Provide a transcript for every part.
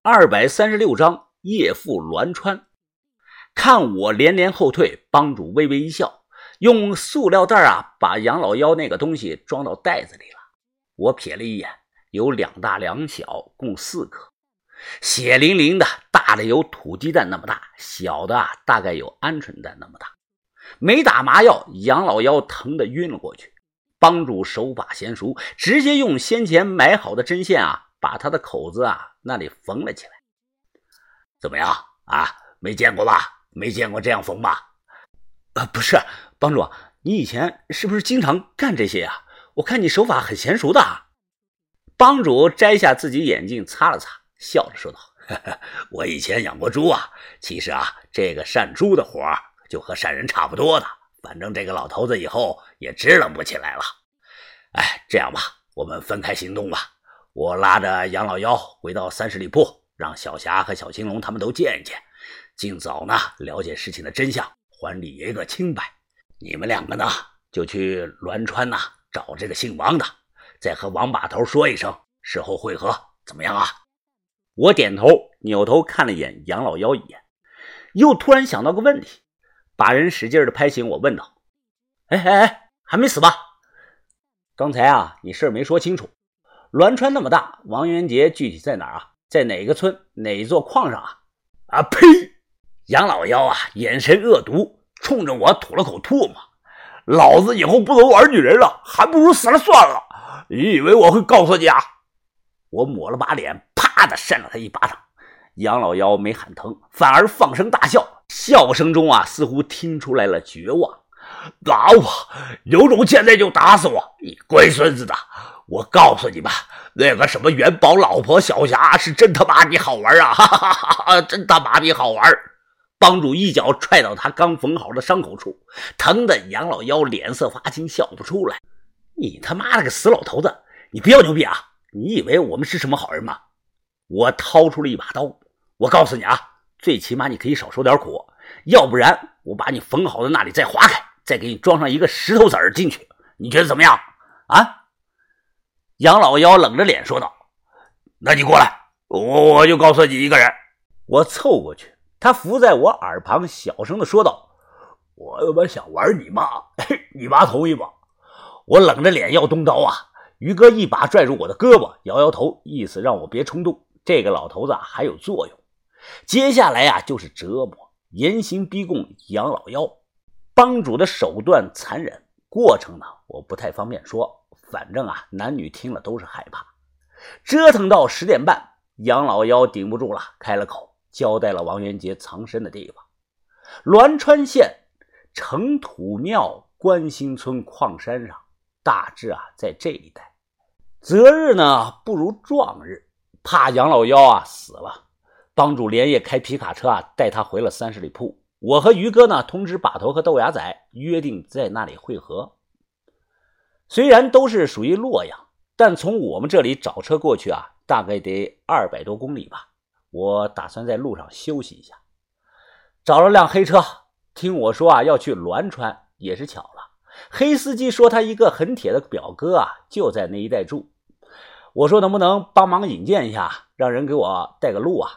二百三十六章夜赴栾川。看我连连后退，帮主微微一笑，用塑料袋啊把杨老妖那个东西装到袋子里了。我瞥了一眼，有两大两小，共四颗，血淋淋的，大的有土鸡蛋那么大，小的啊大概有鹌鹑蛋那么大。没打麻药，杨老妖疼得晕了过去。帮主手法娴熟，直接用先前买好的针线啊，把他的口子啊那里缝了起来。怎么样啊？没见过吧？没见过这样缝吧？呃，不是，帮主，你以前是不是经常干这些呀？我看你手法很娴熟的。帮主摘下自己眼镜擦了擦，笑着说道：“ 我以前养过猪啊。其实啊，这个善猪的活就和善人差不多的。”反正这个老头子以后也支棱不起来了。哎，这样吧，我们分开行动吧。我拉着杨老幺回到三十里铺，让小霞和小青龙他们都见一见，尽早呢了解事情的真相，还李爷个清白。你们两个呢，就去栾川呐找这个姓王的，再和王把头说一声，事后会合，怎么样啊？我点头，扭头看了一眼杨老妖一眼，又突然想到个问题。把人使劲的拍醒，我问道：“哎哎哎，还没死吧？刚才啊，你事儿没说清楚。栾川那么大，王元杰具体在哪儿啊？在哪个村哪座矿上啊？”啊呸！杨老妖啊，眼神恶毒，冲着我吐了口唾沫。老子以后不能玩女人了，还不如死了算了。你以为我会告诉你啊？我抹了把脸，啪的扇了他一巴掌。杨老妖没喊疼，反而放声大笑。笑声中啊，似乎听出来了绝望。打我，有种现在就打死我！你龟孙子的！我告诉你吧，那个什么元宝老婆小霞是真他妈的好玩啊！哈哈哈哈真他妈的好玩！帮主一脚踹到他刚缝好的伤口处，疼的杨老妖脸色发青，笑不出来。你他妈了个死老头子！你不要牛逼啊！你以为我们是什么好人吗？我掏出了一把刀，我告诉你啊！最起码你可以少受点苦，要不然我把你缝好的那里再划开，再给你装上一个石头子儿进去，你觉得怎么样？啊？杨老妖冷着脸说道：“那你过来，我我就告诉你一个人。”我凑过去，他伏在我耳旁，小声的说道：“我他妈想玩你妈，你妈同意吗？”我冷着脸要动刀啊！于哥一把拽住我的胳膊，摇摇头，意思让我别冲动。这个老头子还有作用。接下来呀，就是折磨、严刑逼供杨老妖。帮主的手段残忍，过程呢，我不太方便说。反正啊，男女听了都是害怕。折腾到十点半，杨老妖顶不住了，开了口，交代了王元杰藏身的地方：栾川县城土庙关兴村矿山上，大致啊在这一带。择日呢不如撞日，怕杨老妖啊死了。帮主连夜开皮卡车啊，带他回了三十里铺。我和于哥呢，通知把头和豆芽仔，约定在那里会合。虽然都是属于洛阳，但从我们这里找车过去啊，大概得二百多公里吧。我打算在路上休息一下，找了辆黑车。听我说啊，要去栾川，也是巧了。黑司机说他一个很铁的表哥啊，就在那一带住。我说能不能帮忙引荐一下，让人给我带个路啊？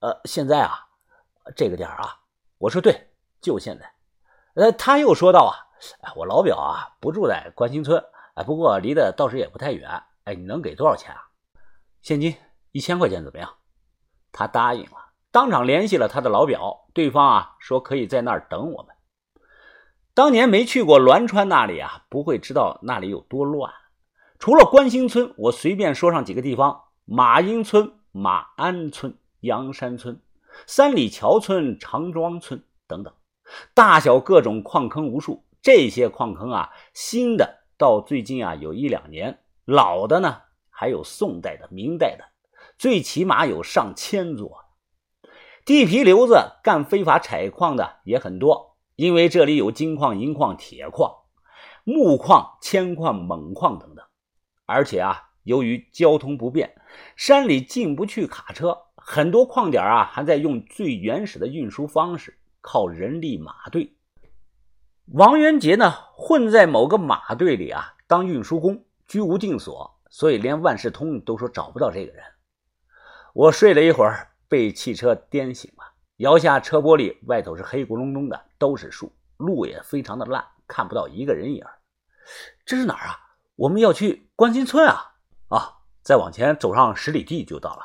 呃，现在啊，这个点啊，我说对，就现在。呃，他又说道啊，哎，我老表啊不住在关兴村，哎，不过离得倒是也不太远。哎，你能给多少钱啊？现金一千块钱怎么样？他答应了，当场联系了他的老表，对方啊说可以在那儿等我们。当年没去过栾川那里啊，不会知道那里有多乱。除了关兴村，我随便说上几个地方：马英村、马鞍村。阳山村、三里桥村、长庄村等等，大小各种矿坑无数。这些矿坑啊，新的到最近啊有一两年，老的呢还有宋代的、明代的，最起码有上千座。地皮流子干非法采矿的也很多，因为这里有金矿、银矿、铁矿、木矿、铅矿、锰矿等等。而且啊，由于交通不便，山里进不去卡车。很多矿点啊，还在用最原始的运输方式，靠人力马队。王元杰呢，混在某个马队里啊，当运输工，居无定所，所以连万事通都说找不到这个人。我睡了一会儿，被汽车颠醒了。摇下车玻璃，外头是黑咕隆咚的，都是树，路也非常的烂，看不到一个人影。这是哪儿啊？我们要去关心村啊！啊，再往前走上十里地就到了。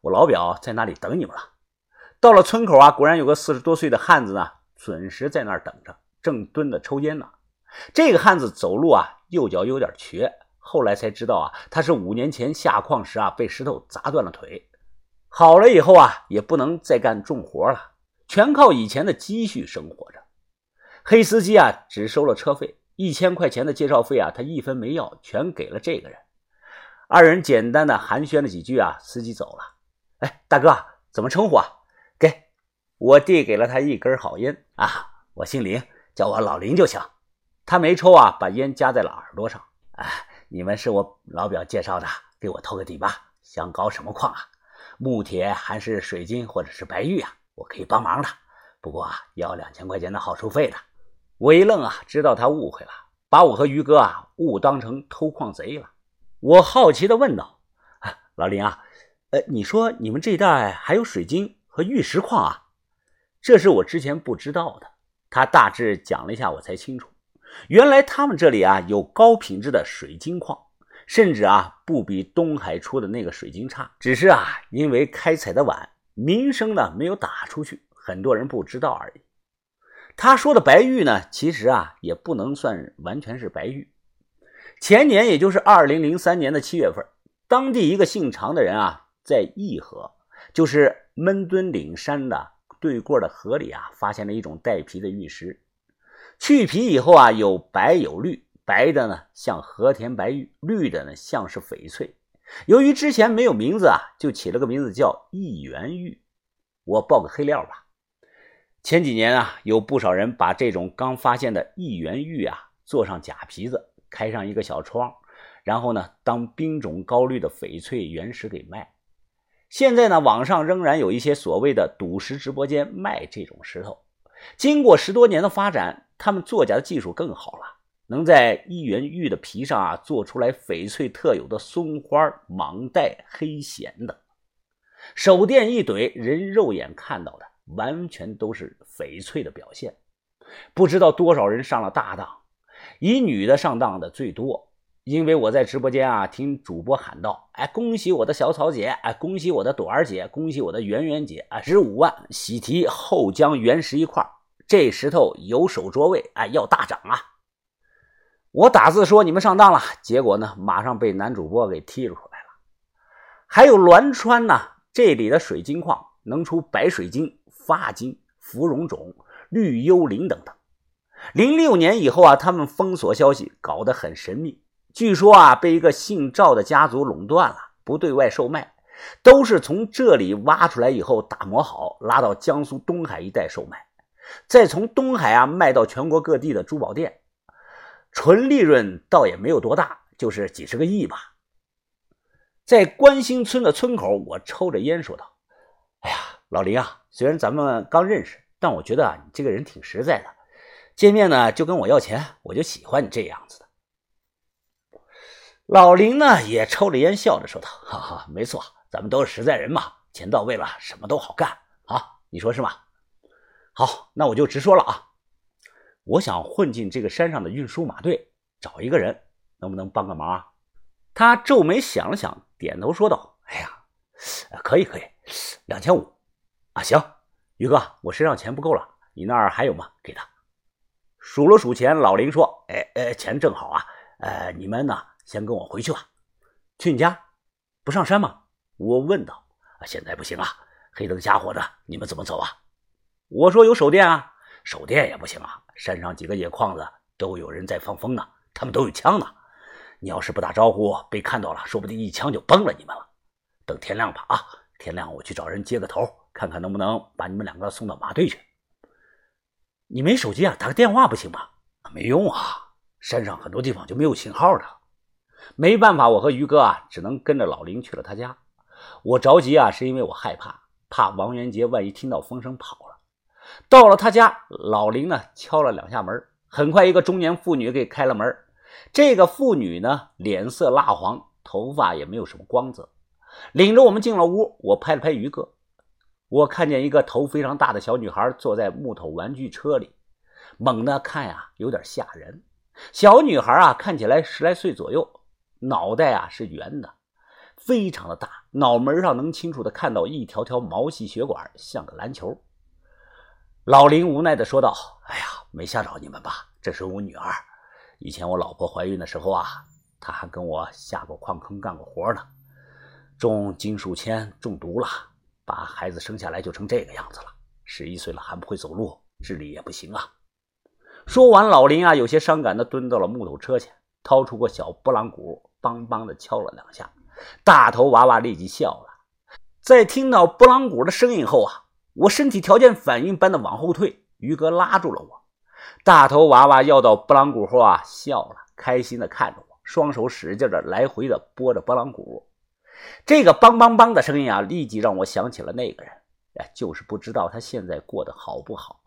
我老表在那里等你们了。到了村口啊，果然有个四十多岁的汉子呢，准时在那儿等着，正蹲着抽烟呢。这个汉子走路啊，右脚有点瘸，后来才知道啊，他是五年前下矿时啊，被石头砸断了腿。好了以后啊，也不能再干重活了，全靠以前的积蓄生活着。黑司机啊，只收了车费一千块钱的介绍费啊，他一分没要，全给了这个人。二人简单的寒暄了几句啊，司机走了。哎，大哥，怎么称呼啊？给我递给了他一根好烟啊，我姓林，叫我老林就行。他没抽啊，把烟夹在了耳朵上。哎，你们是我老表介绍的，给我透个底吧。想搞什么矿啊？木铁还是水晶或者是白玉啊？我可以帮忙的，不过啊，要两千块钱的好处费的。我一愣啊，知道他误会了，把我和于哥啊误当成偷矿贼了。我好奇的问道：“啊，老林啊。”呃，你说你们这一带还有水晶和玉石矿啊？这是我之前不知道的。他大致讲了一下，我才清楚，原来他们这里啊有高品质的水晶矿，甚至啊不比东海出的那个水晶差。只是啊，因为开采的晚，名声呢没有打出去，很多人不知道而已。他说的白玉呢，其实啊也不能算完全是白玉。前年，也就是二零零三年的七月份，当地一个姓常的人啊。在义和，就是闷墩岭山的对过的河里啊，发现了一种带皮的玉石。去皮以后啊，有白有绿，白的呢像和田白玉，绿的呢像是翡翠。由于之前没有名字啊，就起了个名字叫一元玉。我报个黑料吧，前几年啊，有不少人把这种刚发现的一元玉啊，做上假皮子，开上一个小窗，然后呢，当冰种高绿的翡翠原石给卖。现在呢，网上仍然有一些所谓的赌石直播间卖这种石头。经过十多年的发展，他们作假的技术更好了，能在一元玉的皮上啊做出来翡翠特有的松花、蟒带、黑弦等。手电一怼，人肉眼看到的完全都是翡翠的表现。不知道多少人上了大当，以女的上当的最多。因为我在直播间啊，听主播喊道：“哎，恭喜我的小草姐，哎，恭喜我的朵儿姐，恭喜我的圆圆姐啊！十五万喜提后江原石一块，这石头有手着位，哎，要大涨啊！”我打字说你们上当了，结果呢，马上被男主播给踢出来了。还有栾川呢，这里的水晶矿能出白水晶、发晶、芙蓉种、绿幽灵等等。零六年以后啊，他们封锁消息，搞得很神秘。据说啊，被一个姓赵的家族垄断了，不对外售卖，都是从这里挖出来以后打磨好，拉到江苏东海一带售卖，再从东海啊卖到全国各地的珠宝店，纯利润倒也没有多大，就是几十个亿吧。在关兴村的村口，我抽着烟说道：“哎呀，老林啊，虽然咱们刚认识，但我觉得啊，你这个人挺实在的，见面呢就跟我要钱，我就喜欢你这样子的。”老林呢也抽着烟，笑着说道：“哈哈，没错，咱们都是实在人嘛，钱到位了，什么都好干啊，你说是吗？”好，那我就直说了啊，我想混进这个山上的运输马队，找一个人，能不能帮个忙啊？他皱眉想了想，点头说道：“哎呀，可以可以，两千五啊，行，于哥，我身上钱不够了，你那儿还有吗？给他数了数钱，老林说：‘哎哎，钱正好啊，呃，你们呢？’”先跟我回去吧，去你家，不上山吗？我问道。现在不行啊，黑灯瞎火的，你们怎么走啊？我说有手电啊，手电也不行啊。山上几个野矿子都有人在放风呢，他们都有枪呢。你要是不打招呼，被看到了，说不定一枪就崩了你们了。等天亮吧，啊，天亮我去找人接个头，看看能不能把你们两个送到马队去。你没手机啊？打个电话不行吗？没用啊，山上很多地方就没有信号的。没办法，我和于哥啊，只能跟着老林去了他家。我着急啊，是因为我害怕，怕王元杰万一听到风声跑了。到了他家，老林呢敲了两下门，很快一个中年妇女给开了门。这个妇女呢，脸色蜡黄，头发也没有什么光泽，领着我们进了屋。我拍了拍于哥，我看见一个头非常大的小女孩坐在木头玩具车里，猛地看呀，有点吓人。小女孩啊，看起来十来岁左右，脑袋啊是圆的，非常的大，脑门上能清楚的看到一条条毛细血管，像个篮球。老林无奈的说道：“哎呀，没吓着你们吧？这是我女儿。以前我老婆怀孕的时候啊，她还跟我下过矿坑干过活呢，中金属铅中毒了，把孩子生下来就成这个样子了。十一岁了还不会走路，智力也不行啊。”说完，老林啊有些伤感的蹲到了木头车前，掏出个小拨浪鼓，梆梆的敲了两下。大头娃娃立即笑了。在听到拨浪鼓的声音后啊。我身体条件反应般的往后退，于哥拉住了我。大头娃娃要到拨浪鼓后啊，笑了，开心的看着我，双手使劲的来回的拨着拨浪鼓。这个梆梆梆的声音啊，立即让我想起了那个人，哎，就是不知道他现在过得好不好。